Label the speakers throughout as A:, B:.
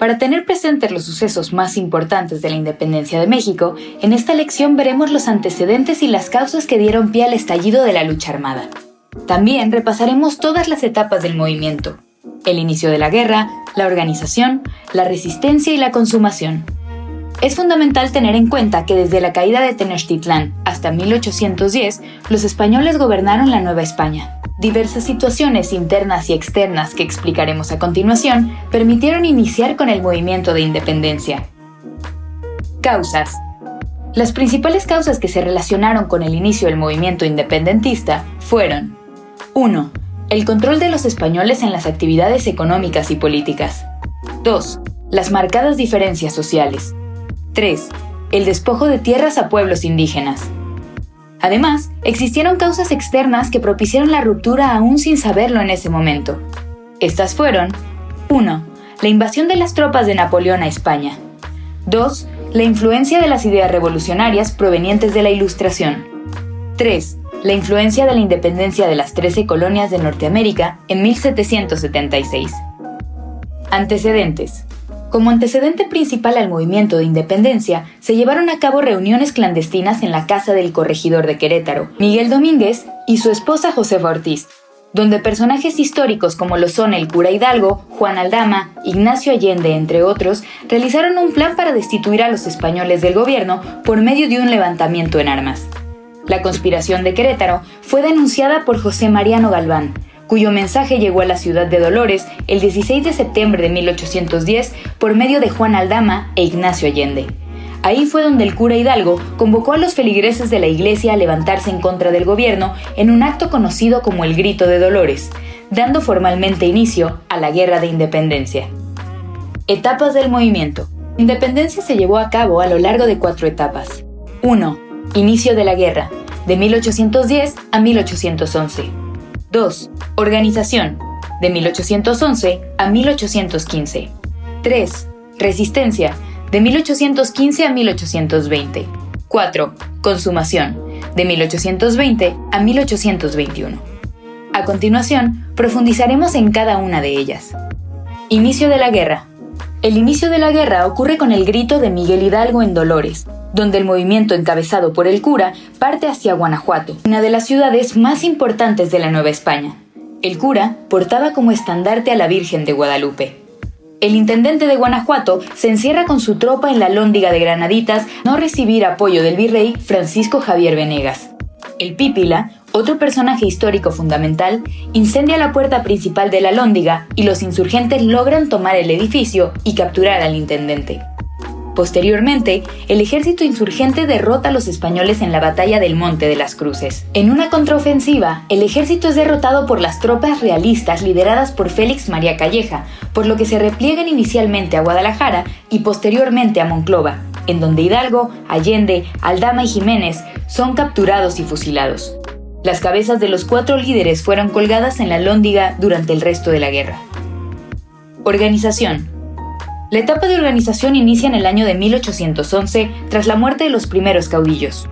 A: Para tener presentes los sucesos más importantes de la independencia de México, en esta lección veremos los antecedentes y las causas que dieron pie al estallido de la lucha armada. También repasaremos todas las etapas del movimiento, el inicio de la guerra, la organización, la resistencia y la consumación. Es fundamental tener en cuenta que desde la caída de Tenochtitlán hasta 1810, los españoles gobernaron la Nueva España. Diversas situaciones internas y externas que explicaremos a continuación permitieron iniciar con el movimiento de independencia. Causas. Las principales causas que se relacionaron con el inicio del movimiento independentista fueron 1. El control de los españoles en las actividades económicas y políticas. 2. Las marcadas diferencias sociales. 3. El despojo de tierras a pueblos indígenas. Además, existieron causas externas que propiciaron la ruptura aún sin saberlo en ese momento. Estas fueron 1. La invasión de las tropas de Napoleón a España. 2. La influencia de las ideas revolucionarias provenientes de la Ilustración. 3. La influencia de la independencia de las 13 colonias de Norteamérica en 1776. Antecedentes. Como antecedente principal al movimiento de independencia, se llevaron a cabo reuniones clandestinas en la casa del corregidor de Querétaro, Miguel Domínguez, y su esposa Josefa Ortiz, donde personajes históricos como lo son el cura Hidalgo, Juan Aldama, Ignacio Allende, entre otros, realizaron un plan para destituir a los españoles del gobierno por medio de un levantamiento en armas. La conspiración de Querétaro fue denunciada por José Mariano Galván, cuyo mensaje llegó a la ciudad de Dolores el 16 de septiembre de 1810 por medio de Juan Aldama e Ignacio Allende. Ahí fue donde el cura Hidalgo convocó a los feligreses de la iglesia a levantarse en contra del gobierno en un acto conocido como el Grito de Dolores, dando formalmente inicio a la Guerra de Independencia. Etapas del movimiento. Independencia se llevó a cabo a lo largo de cuatro etapas. 1. Inicio de la guerra, de 1810 a 1811. 2. Organización, de 1811 a 1815. 3. Resistencia, de 1815 a 1820. 4. Consumación, de 1820 a 1821. A continuación, profundizaremos en cada una de ellas. Inicio de la guerra. El inicio de la guerra ocurre con el grito de Miguel Hidalgo en Dolores, donde el movimiento encabezado por el cura parte hacia Guanajuato, una de las ciudades más importantes de la Nueva España. El cura portaba como estandarte a la Virgen de Guadalupe. El intendente de Guanajuato se encierra con su tropa en la lóndiga de Granaditas no recibir apoyo del virrey Francisco Javier Venegas. El Pípila, otro personaje histórico fundamental, incendia la puerta principal de la lóndiga y los insurgentes logran tomar el edificio y capturar al intendente. Posteriormente, el ejército insurgente derrota a los españoles en la batalla del Monte de las Cruces. En una contraofensiva, el ejército es derrotado por las tropas realistas lideradas por Félix María Calleja, por lo que se repliegan inicialmente a Guadalajara y posteriormente a Monclova, en donde Hidalgo, Allende, Aldama y Jiménez son capturados y fusilados. Las cabezas de los cuatro líderes fueron colgadas en la Lóndiga durante el resto de la guerra. Organización la etapa de organización inicia en el año de 1811 tras la muerte de los primeros caudillos.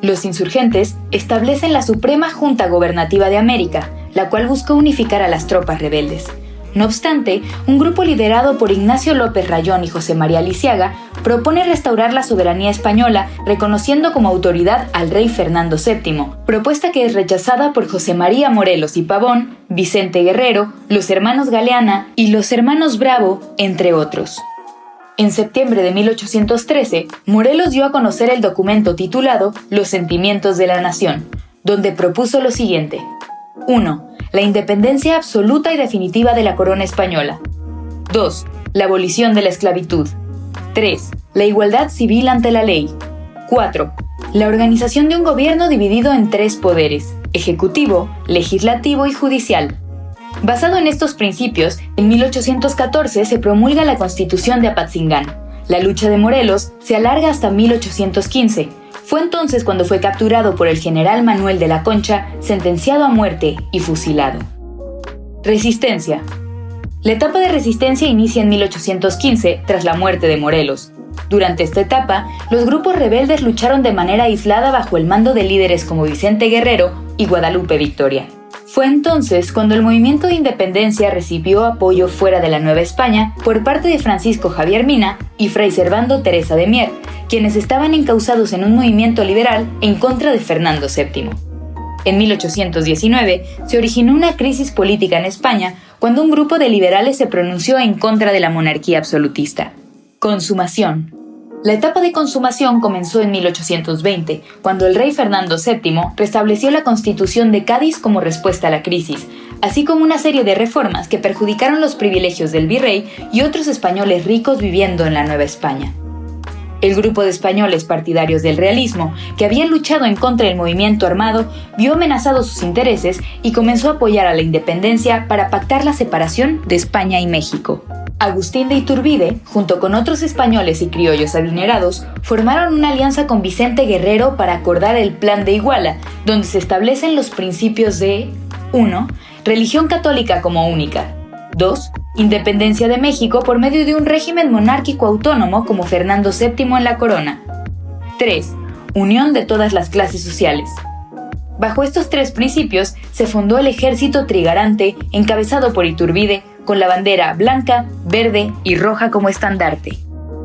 A: Los insurgentes establecen la Suprema Junta Gobernativa de América, la cual buscó unificar a las tropas rebeldes. No obstante, un grupo liderado por Ignacio López Rayón y José María Lisiaga propone restaurar la soberanía española reconociendo como autoridad al rey Fernando VII, propuesta que es rechazada por José María Morelos y Pavón, Vicente Guerrero, los hermanos Galeana y los hermanos Bravo, entre otros. En septiembre de 1813, Morelos dio a conocer el documento titulado Los sentimientos de la nación, donde propuso lo siguiente. 1 la independencia absoluta y definitiva de la corona española. 2. La abolición de la esclavitud. 3. La igualdad civil ante la ley. 4. La organización de un gobierno dividido en tres poderes, ejecutivo, legislativo y judicial. Basado en estos principios, en 1814 se promulga la Constitución de Apatzingán, La lucha de Morelos se alarga hasta 1815. Fue entonces cuando fue capturado por el general Manuel de la Concha, sentenciado a muerte y fusilado. Resistencia. La etapa de resistencia inicia en 1815, tras la muerte de Morelos. Durante esta etapa, los grupos rebeldes lucharon de manera aislada bajo el mando de líderes como Vicente Guerrero y Guadalupe Victoria. Fue entonces cuando el movimiento de independencia recibió apoyo fuera de la Nueva España por parte de Francisco Javier Mina y Fray Servando Teresa de Mier, quienes estaban encausados en un movimiento liberal en contra de Fernando VII. En 1819 se originó una crisis política en España cuando un grupo de liberales se pronunció en contra de la monarquía absolutista. Consumación. La etapa de consumación comenzó en 1820, cuando el rey Fernando VII restableció la constitución de Cádiz como respuesta a la crisis, así como una serie de reformas que perjudicaron los privilegios del virrey y otros españoles ricos viviendo en la Nueva España. El grupo de españoles partidarios del realismo, que habían luchado en contra del movimiento armado, vio amenazados sus intereses y comenzó a apoyar a la independencia para pactar la separación de España y México. Agustín de Iturbide, junto con otros españoles y criollos adinerados, formaron una alianza con Vicente Guerrero para acordar el Plan de Iguala, donde se establecen los principios de 1. Religión católica como única. 2. Independencia de México por medio de un régimen monárquico autónomo como Fernando VII en la corona. 3. Unión de todas las clases sociales. Bajo estos tres principios se fundó el ejército trigarante encabezado por Iturbide con la bandera blanca, verde y roja como estandarte.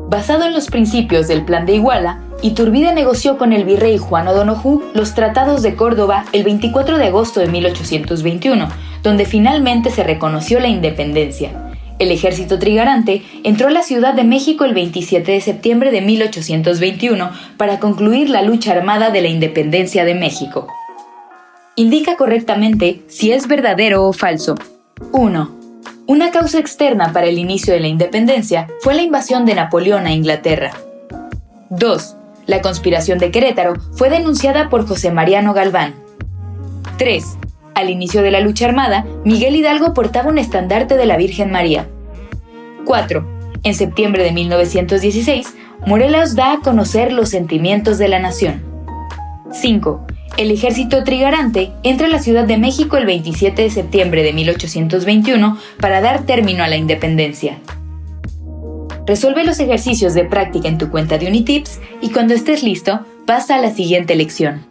A: Basado en los principios del Plan de Iguala, Iturbide negoció con el virrey Juan O'Donoghue los tratados de Córdoba el 24 de agosto de 1821, donde finalmente se reconoció la independencia. El ejército trigarante entró a la Ciudad de México el 27 de septiembre de 1821 para concluir la lucha armada de la independencia de México. Indica correctamente si es verdadero o falso. 1. Una causa externa para el inicio de la independencia fue la invasión de Napoleón a Inglaterra. 2. La conspiración de Querétaro fue denunciada por José Mariano Galván. 3. Al inicio de la lucha armada, Miguel Hidalgo portaba un estandarte de la Virgen María. 4. En septiembre de 1916, Morelos da a conocer los sentimientos de la nación. 5 el ejército trigarante entra a la Ciudad de México el 27 de septiembre de 1821 para dar término a la independencia. Resuelve los ejercicios de práctica en tu cuenta de Unitips y cuando estés listo, pasa a la siguiente lección.